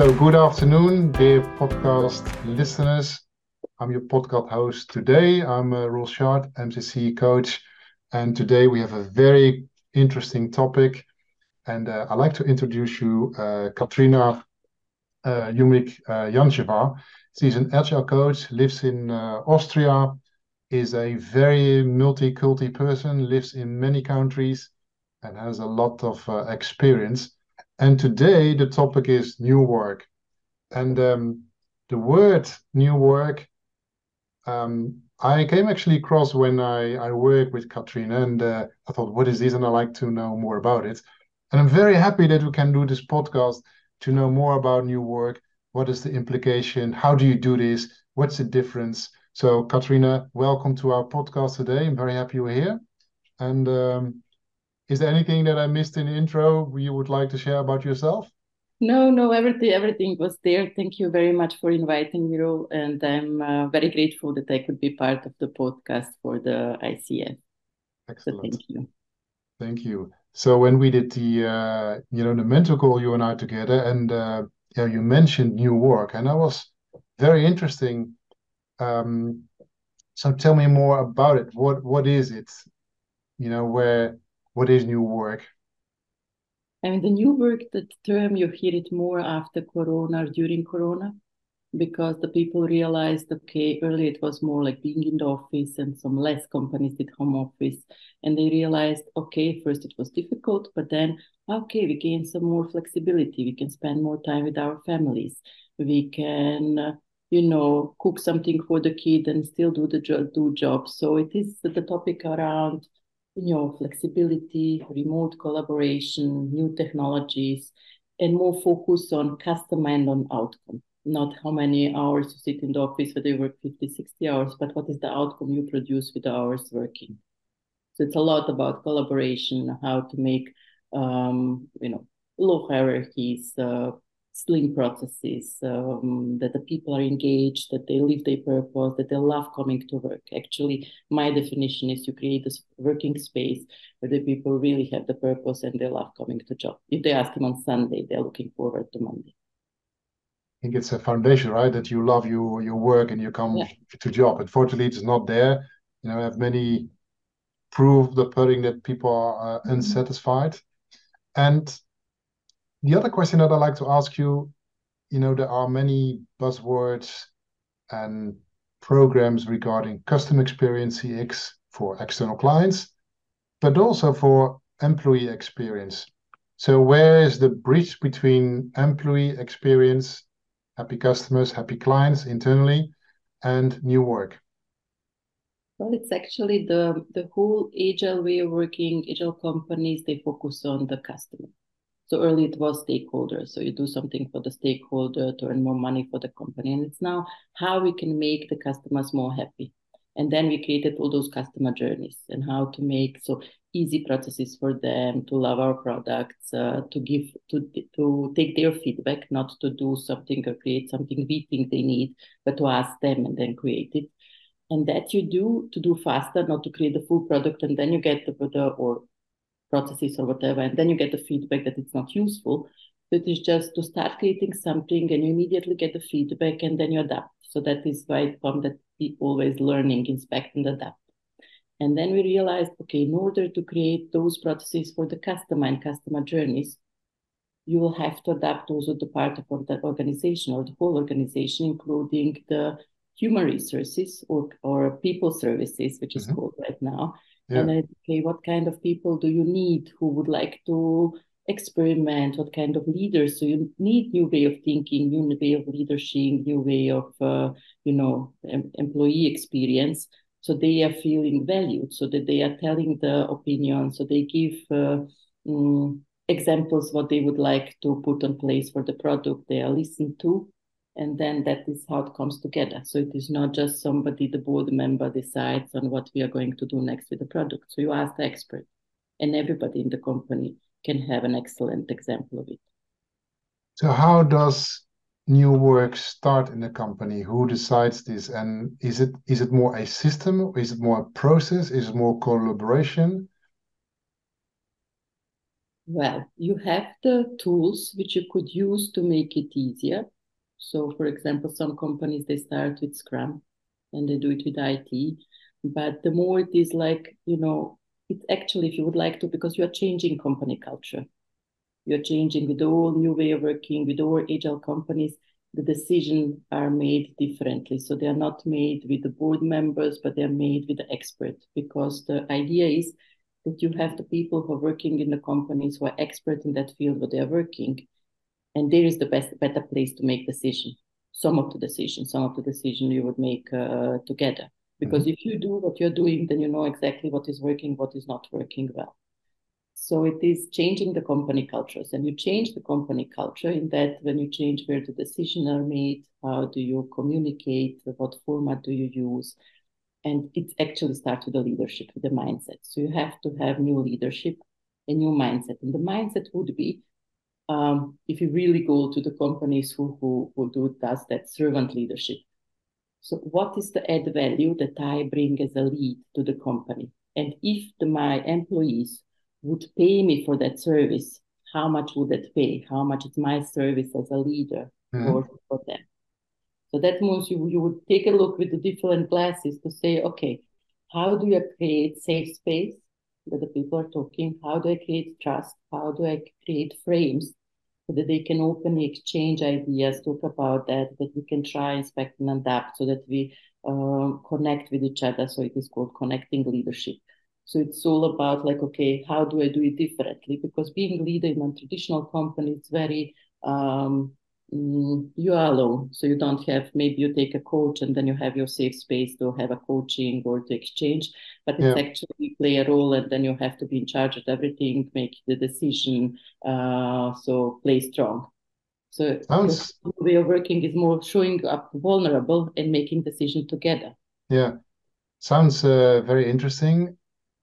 So, good afternoon, dear podcast listeners. I'm your podcast host today. I'm uh, Roel Shard, MCC coach, and today we have a very interesting topic. And uh, I'd like to introduce you uh, Katrina uh, Jumik uh. She's an agile coach, lives in uh, Austria, is a very multi-culti person, lives in many countries, and has a lot of uh, experience. And today the topic is new work. And um, the word new work, um, I came actually across when I, I worked with Katrina, and uh, I thought, what is this? And I'd like to know more about it. And I'm very happy that we can do this podcast to know more about new work. What is the implication? How do you do this? What's the difference? So, Katrina, welcome to our podcast today. I'm very happy you're here. And um, is there anything that I missed in the intro you would like to share about yourself? No, no, everything everything was there. Thank you very much for inviting me, and I'm uh, very grateful that I could be part of the podcast for the ICF. Excellent. So thank you. Thank you. So when we did the uh, you know the mentor call, you and I together, and uh, yeah, you mentioned new work, and that was very interesting. Um, so tell me more about it. What what is it? You know, where what is new work? I mean, the new work, the term, you hear it more after Corona or during Corona, because the people realized, okay, earlier it was more like being in the office and some less companies did home office. And they realized, okay, first it was difficult, but then, okay, we gain some more flexibility. We can spend more time with our families. We can, uh, you know, cook something for the kid and still do the jo- do job. So it is the topic around you know, flexibility, remote collaboration, new technologies, and more focus on customer and on outcome. Not how many hours you sit in the office, whether you work 50, 60 hours, but what is the outcome you produce with the hours working. So it's a lot about collaboration, how to make, um, you know, low hierarchies, uh, slim processes, um, that the people are engaged, that they live their purpose, that they love coming to work. Actually, my definition is you create this working space where the people really have the purpose and they love coming to job. If they ask them on Sunday, they're looking forward to Monday. I think it's a foundation, right? That you love your your work and you come yeah. to job. Unfortunately, it's not there. You know, I have many proof the pudding that people are uh, unsatisfied. And the other question that I'd like to ask you, you know, there are many buzzwords and programs regarding customer experience CX for external clients, but also for employee experience. So where is the bridge between employee experience, happy customers, happy clients internally, and new work? Well, it's actually the the whole agile way of working. Agile companies they focus on the customer. So early it was stakeholders. So you do something for the stakeholder to earn more money for the company. And it's now how we can make the customers more happy. And then we created all those customer journeys and how to make so easy processes for them to love our products, uh, to give to to take their feedback, not to do something or create something we think they need, but to ask them and then create it. And that you do to do faster, not to create the full product and then you get the, the or processes or whatever, and then you get the feedback that it's not useful. It is just to start creating something and you immediately get the feedback and then you adapt. So that is why it comes that we always learning, inspect and adapt. And then we realized, okay, in order to create those processes for the customer and customer journeys, you will have to adapt also the part of the organization or the whole organization, including the human resources or, or people services, which is mm-hmm. called right now, yeah. and okay what kind of people do you need who would like to experiment? What kind of leaders so you need? New way of thinking new way of leadership new way of uh, you know em- employee experience. So they are feeling valued so that they are telling the opinion. So they give uh, um, examples what they would like to put in place for the product they are listened to and then that is how it comes together. So it is not just somebody, the board member decides on what we are going to do next with the product. So you ask the expert, and everybody in the company can have an excellent example of it. So how does new work start in the company? Who decides this? And is it is it more a system? Is it more a process? Is it more collaboration? Well, you have the tools which you could use to make it easier. So, for example, some companies they start with Scrum and they do it with IT. But the more it is like, you know, it's actually if you would like to, because you are changing company culture. You're changing with all new way of working, with all agile companies, the decisions are made differently. So they are not made with the board members, but they're made with the expert because the idea is that you have the people who are working in the companies who are expert in that field where they are working and there is the best better place to make decision some of the decision some of the decision you would make uh, together because mm-hmm. if you do what you're doing then you know exactly what is working what is not working well so it is changing the company cultures and you change the company culture in that when you change where the decisions are made how do you communicate what format do you use and it actually starts with the leadership, with the mindset. So you have to have new leadership, a new mindset. And the mindset would be um, if you really go to the companies who, who, who do does that servant leadership. So what is the add value that I bring as a lead to the company? And if the, my employees would pay me for that service, how much would that pay? How much is my service as a leader mm-hmm. for, for them? So that means you, you would take a look with the different glasses to say, okay, how do I create safe space that the people are talking? How do I create trust? How do I create frames so that they can openly exchange ideas, talk about that, that we can try, inspect, and adapt so that we uh, connect with each other. So it is called connecting leadership. So it's all about like, okay, how do I do it differently? Because being a leader in a traditional company is very um, Mm, you are alone. So you don't have, maybe you take a coach and then you have your safe space to have a coaching or to exchange, but it's yeah. actually play a role and then you have to be in charge of everything, make the decision. Uh, so play strong. So Sounds... the way of working is more showing up vulnerable and making decisions together. Yeah. Sounds uh, very interesting.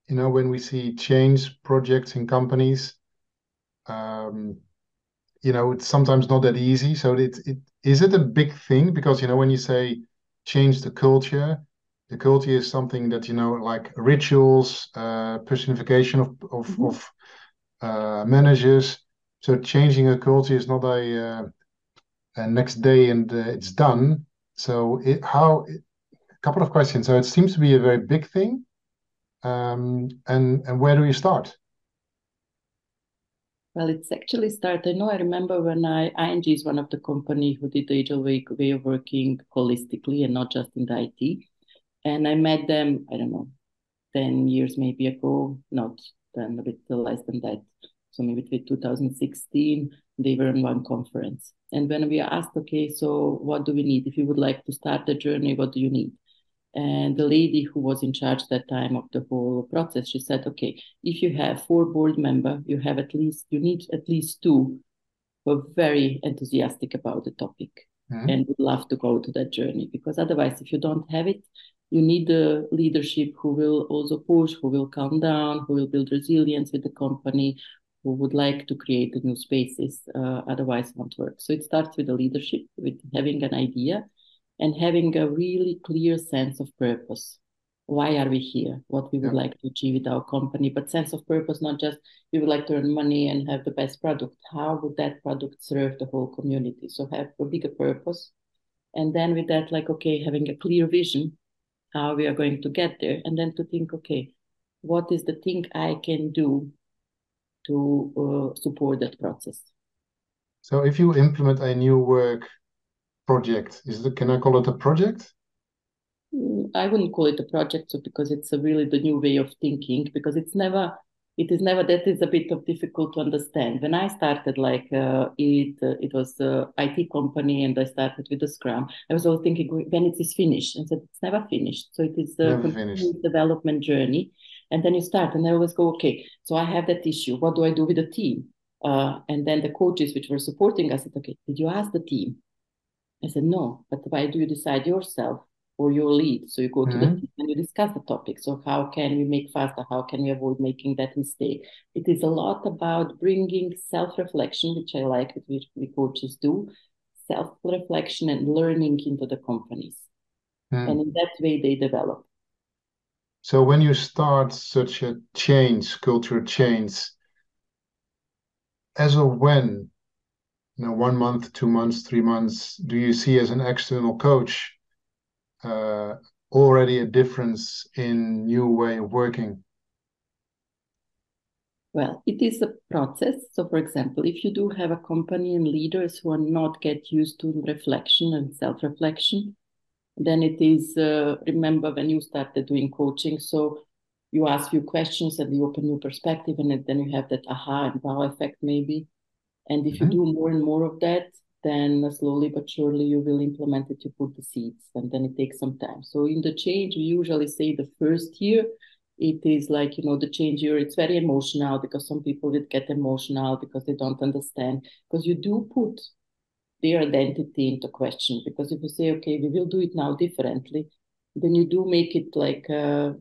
You know, when we see change projects in companies, um, you know it's sometimes not that easy. So it, it is it a big thing? Because you know when you say change the culture the culture is something that you know like rituals uh, personification of of, mm-hmm. of uh, managers. So changing a culture is not a, uh, a next day and uh, it's done. So it, how a couple of questions. So it seems to be a very big thing. Um, and and where do you start well, it's actually started. No, I remember when I ING is one of the company who did the agile way, way of working holistically and not just in the IT. And I met them, I don't know, 10 years maybe ago, not then a bit less than that. So maybe between 2016, they were in one conference. And when we asked, okay, so what do we need? If you would like to start the journey, what do you need? And the lady who was in charge that time of the whole process, she said, okay, if you have four board member, you have at least, you need at least two who are very enthusiastic about the topic mm-hmm. and would love to go to that journey. Because otherwise, if you don't have it, you need the leadership who will also push, who will calm down, who will build resilience with the company, who would like to create the new spaces. Uh, otherwise, won't work. So it starts with the leadership, with having an idea and having a really clear sense of purpose. Why are we here? What we would yeah. like to achieve with our company, but sense of purpose, not just we would like to earn money and have the best product. How would that product serve the whole community? So have a bigger purpose. And then with that, like, okay, having a clear vision, how we are going to get there. And then to think, okay, what is the thing I can do to uh, support that process? So if you implement a new work project? Is it, can I call it a project? Mm, I wouldn't call it a project so because it's a really the new way of thinking because it's never it is never that is a bit of difficult to understand. When i started like uh, it uh, it was a it company and i started with the scrum i was always thinking when it is finished and said it's never finished. So it is a development journey. And then you start and i always go okay so i have that issue. What do i do with the team? Uh, and then the coaches which were supporting us said okay did you ask the team I said, no, but why do you decide yourself or your lead? So you go to mm-hmm. the team and you discuss the topic. So how can we make faster? How can we avoid making that mistake? It is a lot about bringing self-reflection, which I like, which we coaches do, self-reflection and learning into the companies. Mm. And in that way, they develop. So when you start such a change, culture change, as of when, you know, one month, two months, three months, do you see as an external coach uh, already a difference in new way of working? Well, it is a process. So, for example, if you do have a company and leaders who are not get used to reflection and self-reflection, then it is uh, remember when you started doing coaching. So you ask few questions and you open new perspective, and then you have that aha and wow effect maybe. And if mm-hmm. you do more and more of that, then slowly but surely you will implement it. You put the seeds, and then it takes some time. So in the change, we usually say the first year it is like you know the change year it's very emotional because some people would get emotional because they don't understand because you do put their identity into question because if you say okay we will do it now differently then you do make it like uh,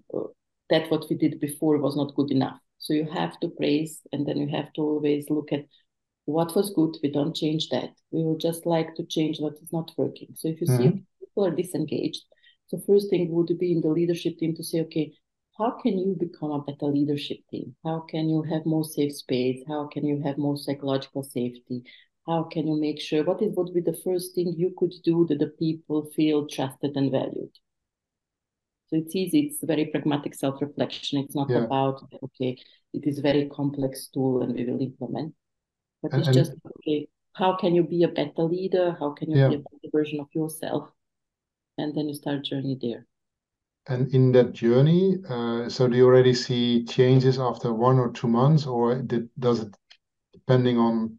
that what we did before was not good enough so you have to praise and then you have to always look at what was good we don't change that we will just like to change what is not working so if you mm-hmm. see people are disengaged so first thing would be in the leadership team to say okay how can you become a better leadership team? How can you have more safe space? How can you have more psychological safety? How can you make sure what is what would be the first thing you could do that the people feel trusted and valued? So it's easy, it's very pragmatic self-reflection. It's not yeah. about okay, it is very complex tool and we will implement. But and, it's just okay, how can you be a better leader? How can you yeah. be a better version of yourself? And then you start journey there. And in that journey, uh, so do you already see changes after one or two months, or did, does it depending on?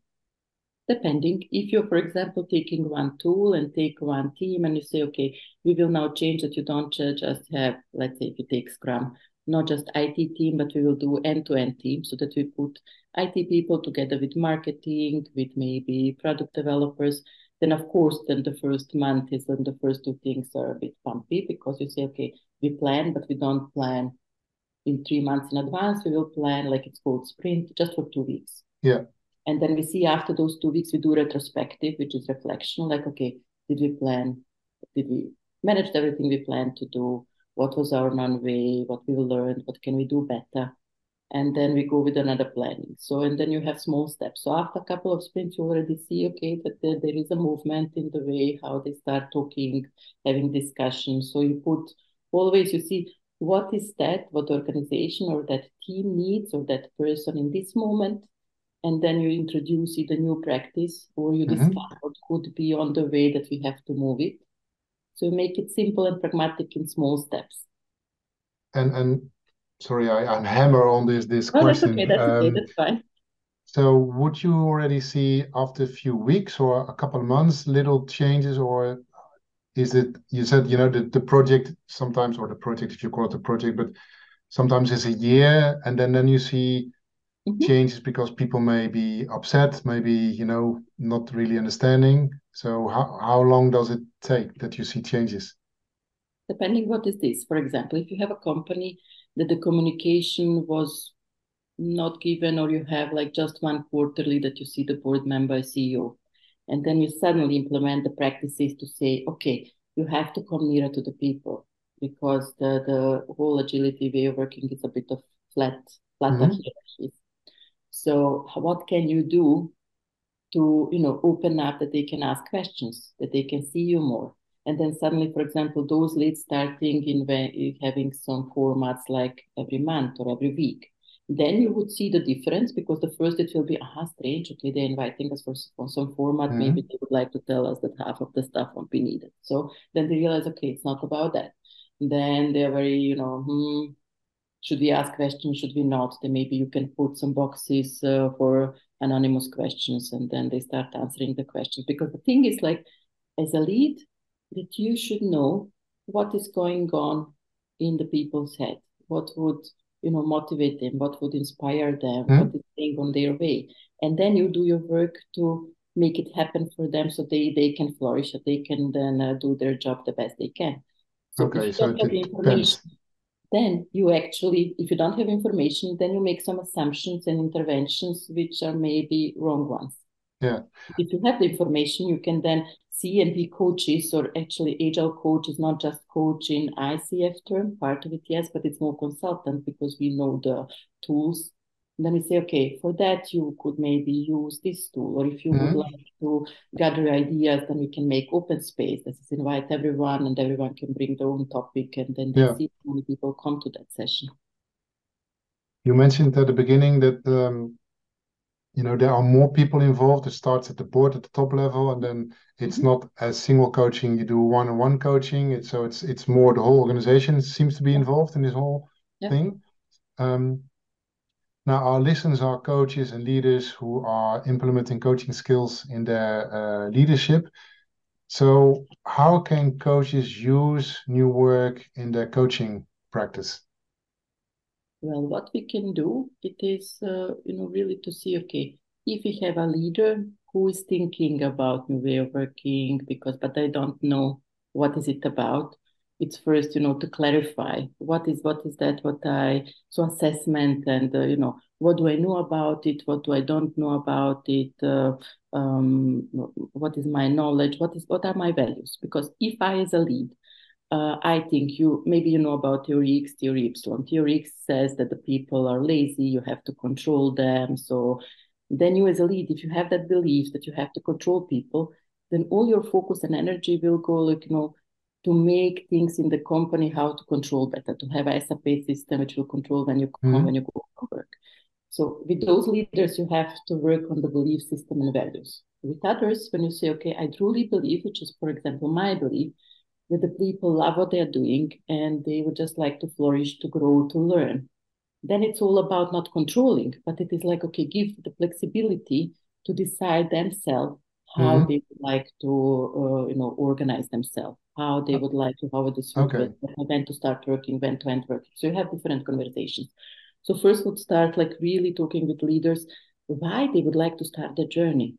Depending. If you're, for example, taking one tool and take one team and you say, okay, we will now change that you don't just have, let's say, if you take Scrum, not just IT team, but we will do end-to-end team so that we put IT people together with marketing, with maybe product developers. Then, of course, then the first month is when the first two things are a bit bumpy because you say, okay, we plan, but we don't plan in three months in advance. We will plan like it's called sprint just for two weeks. Yeah. And then we see after those two weeks, we do retrospective, which is reflection. Like, okay, did we plan? Did we manage everything we planned to do? What was our non-way? What we learned? What can we do better? And then we go with another planning. So, and then you have small steps. So after a couple of sprints, you already see, okay, that there, there is a movement in the way how they start talking, having discussions. So you put always you see what is that, what organization or that team needs or that person in this moment. And then you introduce it a new practice or you mm-hmm. discuss what could be on the way that we have to move it. So make it simple and pragmatic in small steps. And and sorry, I, I'm hammer on this this oh, question. That's okay, that's um, okay, that's fine. So would you already see after a few weeks or a couple of months little changes or is it you said you know the, the project sometimes or the project if you call it a project but sometimes it's a year and then then you see mm-hmm. changes because people may be upset maybe you know not really understanding so how, how long does it take that you see changes depending what is this for example if you have a company that the communication was not given or you have like just one quarterly that you see the board member ceo and then you suddenly implement the practices to say, okay, you have to come nearer to the people because the, the whole agility way of working is a bit of flat, flatter mm-hmm. hierarchies. So what can you do to, you know, open up that they can ask questions, that they can see you more? And then suddenly, for example, those leads starting in having some formats like every month or every week. Then you would see the difference because the first it will be ah strange okay they're inviting us for, for some format. Mm-hmm. maybe they would like to tell us that half of the stuff won't be needed. So then they realize okay it's not about that. Then they're very you know hmm, should we ask questions? Should we not? Then maybe you can put some boxes uh, for anonymous questions and then they start answering the questions. Because the thing is like as a lead that you should know what is going on in the people's head. What would you know motivate them? What would inspire them? Mm-hmm. what is going on their way? And then you do your work to make it happen for them so they they can flourish so they can then uh, do their job the best they can. So okay so it depends. then you actually if you don't have information then you make some assumptions and interventions which are maybe wrong ones yeah if you have the information you can then see and be coaches, or actually agile coach is not just coach in ICF term, part of it, yes, but it's more consultant because we know the tools And then we say, okay, for that you could maybe use this tool, or if you mm-hmm. would like to gather ideas, then we can make open space. This is invite everyone, and everyone can bring their own topic, and then yeah. see how many people come to that session. You mentioned at the beginning that um, you know there are more people involved. It starts at the board at the top level, and then it's mm-hmm. not as single coaching. You do one-on-one coaching. It's so it's it's more the whole organization seems to be involved in this whole yeah. thing. Um, now, our listeners are coaches and leaders who are implementing coaching skills in their uh, leadership. So, how can coaches use new work in their coaching practice? Well, what we can do it is, uh, you know, really to see, okay, if we have a leader who is thinking about new way of working, because but I don't know what is it about it's first you know to clarify what is what is that what i so assessment and uh, you know what do i know about it what do i don't know about it uh, um, what is my knowledge what is what are my values? Because if i as a lead uh, I think you maybe you know about theory X, theory Y. Theory X says that the people are lazy, you have to control them. So then you as a lead, if you have that belief that you have to control people, then all your focus and energy will go like you know to make things in the company how to control better, to have a SAP system which will control when you come, mm-hmm. when you go to work. So with those leaders, you have to work on the belief system and values. With others, when you say, okay, I truly believe, which is, for example, my belief, that the people love what they're doing and they would just like to flourish, to grow, to learn. Then it's all about not controlling, but it is like, okay, give the flexibility to decide themselves how mm-hmm. they would like to, uh, you know, organize themselves how they would like to, how this okay. when to start working, when to end working. So you have different conversations. So first would start like really talking with leaders why they would like to start the journey.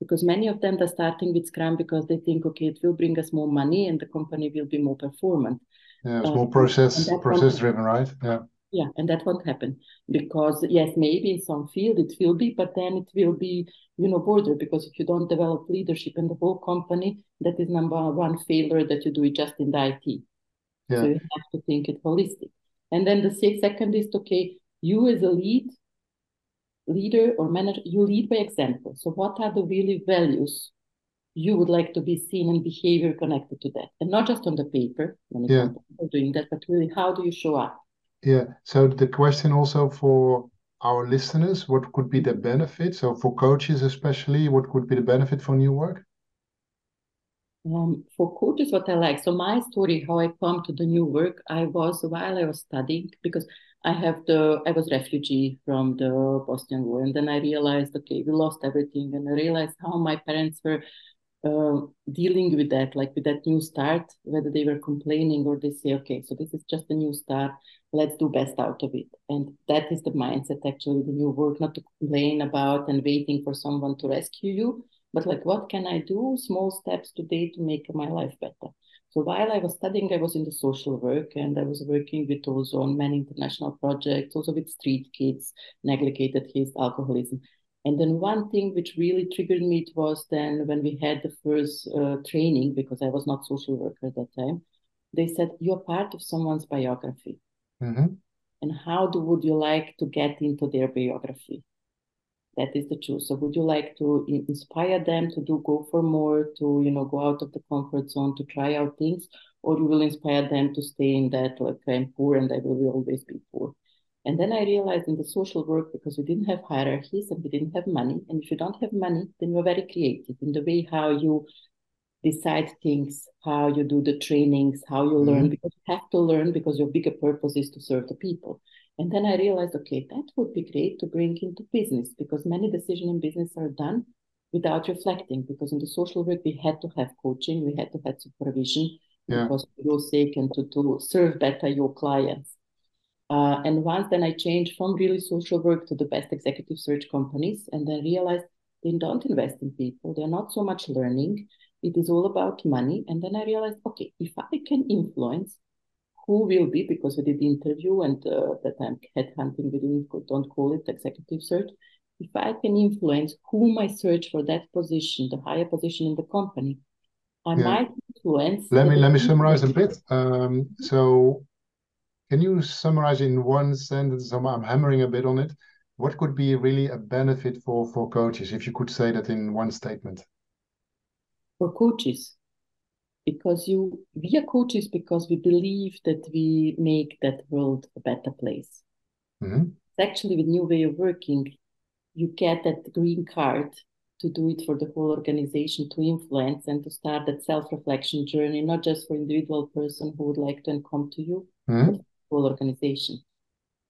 Because many of them are starting with Scrum because they think, okay, it will bring us more money and the company will be more performant. Yeah, it's more um, process process driven, right? Yeah. Yeah, and that won't happen because yes, maybe in some field it will be, but then it will be you know border because if you don't develop leadership in the whole company, that is number one failure that you do it just in the IT. Yeah. So you have to think it holistic. And then the second is okay, you as a lead leader or manager, you lead by example. So what are the really values you would like to be seen and behavior connected to that, and not just on the paper when it yeah. comes doing that, but really how do you show up? Yeah. So the question also for our listeners, what could be the benefit? So for coaches especially, what could be the benefit for new work? Um, for coaches, what I like. So my story, how I come to the new work, I was while I was studying because I have the I was refugee from the Bosnian War, and then I realized, okay, we lost everything, and I realized how my parents were uh, dealing with that, like with that new start, whether they were complaining or they say, okay, so this is just a new start, let's do best out of it. And that is the mindset, actually, the new work, not to complain about and waiting for someone to rescue you, but like, what can I do? Small steps today to make my life better. So while I was studying, I was in the social work and I was working with also on many international projects, also with street kids, neglected kids, alcoholism. And then one thing which really triggered me it was then when we had the first uh, training, because I was not social worker at that time, they said, you're part of someone's biography. Mm-hmm. And how do, would you like to get into their biography? That is the truth. So would you like to inspire them to do go for more, to you know go out of the comfort zone, to try out things, or you will inspire them to stay in that like I'm poor and I will always be poor. And then I realized in the social work, because we didn't have hierarchies and we didn't have money, and if you don't have money, then you're very creative in the way how you decide things, how you do the trainings, how you learn, mm-hmm. because you have to learn because your bigger purpose is to serve the people. And then I realized, okay, that would be great to bring into business because many decisions in business are done without reflecting. Because in the social work, we had to have coaching, we had to have supervision yeah. because for your sake and to, to serve better your clients. Uh, and once then I changed from really social work to the best executive search companies, and then realized they don't invest in people. They're not so much learning. It is all about money. And then I realized, okay, if I can influence who will be, because we did the interview and uh, that time headhunting, we didn't don't call it executive search. If I can influence whom I search for that position, the higher position in the company, I yeah. might influence. Let me let me summarize a bit. Um, so can you summarize in one sentence? I'm, I'm hammering a bit on it. What could be really a benefit for for coaches if you could say that in one statement? For coaches, because you we are coaches because we believe that we make that world a better place. Mhm. Actually, with new way of working, you get that green card to do it for the whole organization to influence and to start that self-reflection journey, not just for individual person who would like to come to you, Mhm. but whole organization.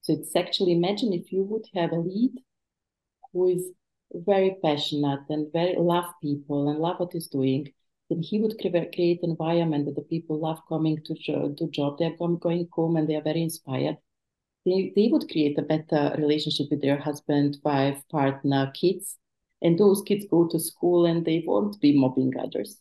So it's actually imagine if you would have a lead who is very passionate and very love people and love what he's doing, then he would cre- create an environment that the people love coming to to job. They're going home and they are very inspired. They they would create a better relationship with their husband, wife, partner, kids, and those kids go to school and they won't be mobbing others.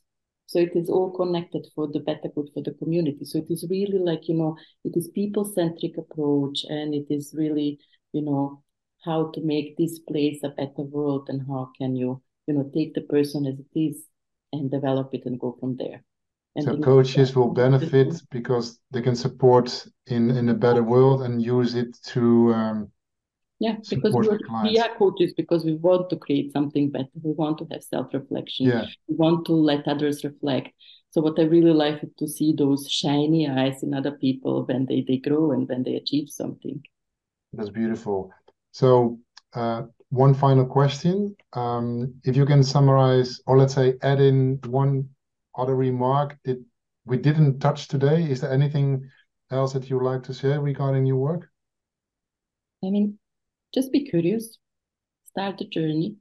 So it is all connected for the better good for the community. So it is really like, you know, it is people centric approach and it is really, you know, how to make this place a better world and how can you, you know, take the person as it is and develop it and go from there. And So coaches will benefit because they can support in in a better world and use it to um, Yeah, because we are coaches because we want to create something better. We want to have self-reflection. Yeah. We want to let others reflect. So what I really like is to see those shiny eyes in other people when they, they grow and when they achieve something. That's beautiful. So, uh, one final question. Um, if you can summarize, or let's say, add in one other remark that we didn't touch today, is there anything else that you'd like to share regarding your work? I mean, just be curious, start the journey,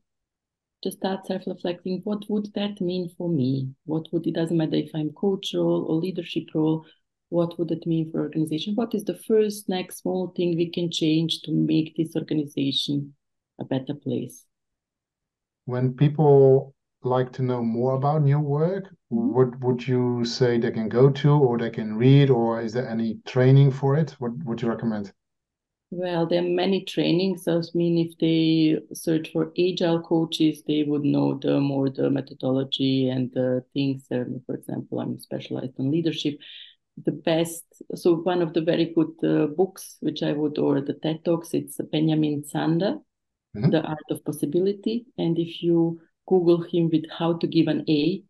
just start self-reflecting. What would that mean for me? What would it doesn't matter if I'm coach role or leadership role. What would it mean for organization? What is the first next small thing we can change to make this organization a better place? When people like to know more about your work, what would you say they can go to, or they can read, or is there any training for it? What would you recommend? Well, there are many trainings. I mean, if they search for agile coaches, they would know the more the methodology and the things. Um, for example, I'm specialized in leadership. The best, so one of the very good uh, books, which I would, or the TED Talks, it's Benjamin Zander, Mhm. The Art of Possibility. And if you Google him with how to give an A,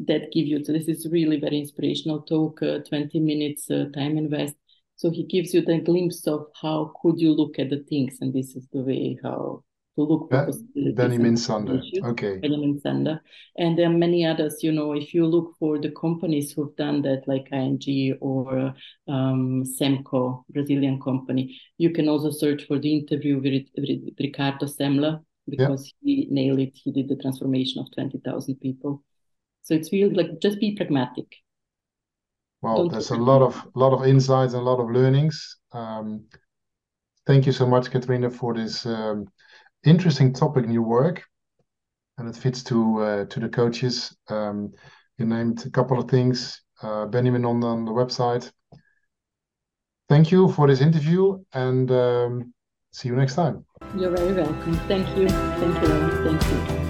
that give you, so this is really very inspirational talk, uh, 20 minutes uh, time invest. So he gives you the glimpse of how could you look at the things, and this is the way how to look for possibilities. Benjamin Zander. Okay. Benjamin Zander. And there are many others, you know, if you look for the companies who've done that, like ING or um, Semco, Brazilian company, you can also search for the interview with, with Ricardo Semler because he nailed it. He did the transformation of 20,000 people. So it's really like just be pragmatic. Well, Don't there's a lot of lot of insights and a lot of learnings. Um, thank you so much, Katrina, for this um, interesting topic in your work, and it fits to uh, to the coaches. Um, you named a couple of things, uh, Benjamin on, on the website. Thank you for this interview, and um, see you next time. You're very welcome. Thank you. Thank you. Thank you.